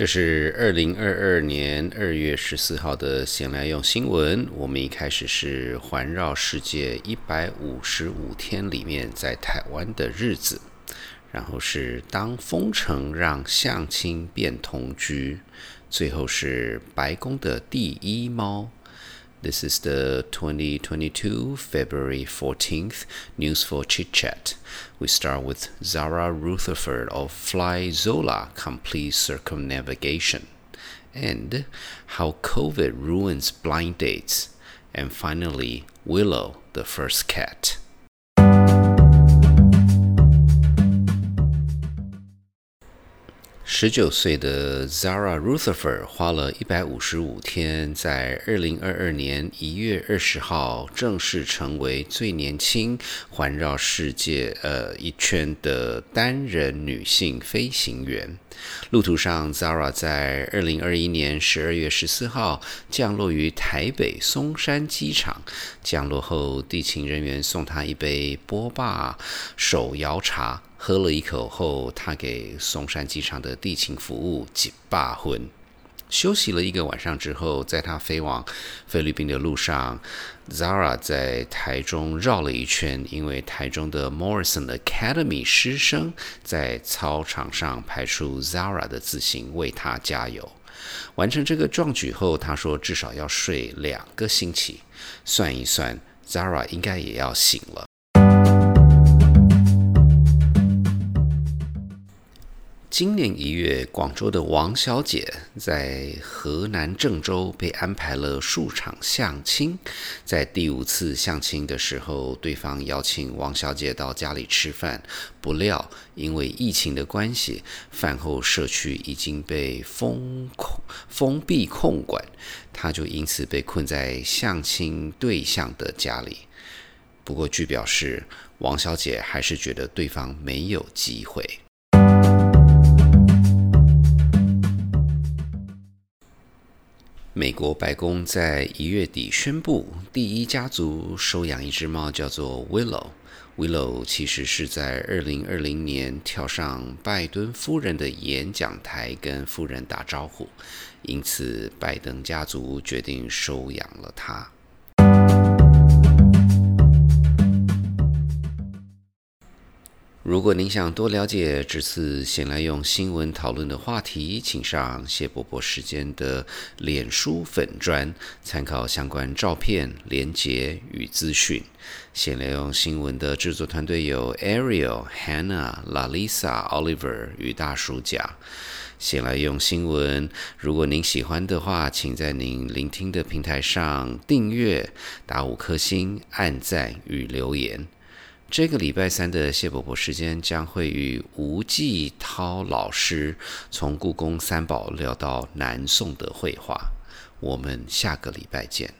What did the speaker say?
这是二零二二年二月十四号的闲来用新闻。我们一开始是环绕世界一百五十五天里面在台湾的日子，然后是当封城让相亲变同居，最后是白宫的第一猫。This is the 2022 February 14th News for Chit Chat. We start with Zara Rutherford of Fly Zola Complete Circumnavigation and How COVID Ruins Blind Dates, and finally Willow the First Cat. 十九岁的 Zara Rutherford 花了一百五十五天，在二零二二年一月二十号正式成为最年轻环绕世界呃一圈的单人女性飞行员。路途上，Zara 在二零二一年十二月十四号降落于台北松山机场。降落后，地勤人员送她一杯波霸手摇茶。喝了一口后，他给松山机场的地勤服务几罢婚。休息了一个晚上之后，在他飞往菲律宾的路上，Zara 在台中绕了一圈，因为台中的 Morrison Academy 师生在操场上排出 Zara 的字形，为他加油。完成这个壮举后，他说至少要睡两个星期。算一算，Zara 应该也要醒了。今年一月，广州的王小姐在河南郑州被安排了数场相亲。在第五次相亲的时候，对方邀请王小姐到家里吃饭，不料因为疫情的关系，饭后社区已经被封控、封闭控管，她就因此被困在相亲对象的家里。不过，据表示，王小姐还是觉得对方没有机会。美国白宫在一月底宣布，第一家族收养一只猫，叫做 Willow。Willow 其实是在二零二零年跳上拜登夫人的演讲台，跟夫人打招呼，因此拜登家族决定收养了它。如果您想多了解这次先来用新闻讨论的话题，请上谢伯伯时间的脸书粉专，参考相关照片、连结与资讯。先来用新闻的制作团队有 Ariel、Hannah、Lalisa、Oliver 与大叔甲。先来用新闻，如果您喜欢的话，请在您聆听的平台上订阅、打五颗星、按赞与留言。这个礼拜三的谢伯伯时间将会与吴继涛老师从故宫三宝聊到南宋的绘画，我们下个礼拜见。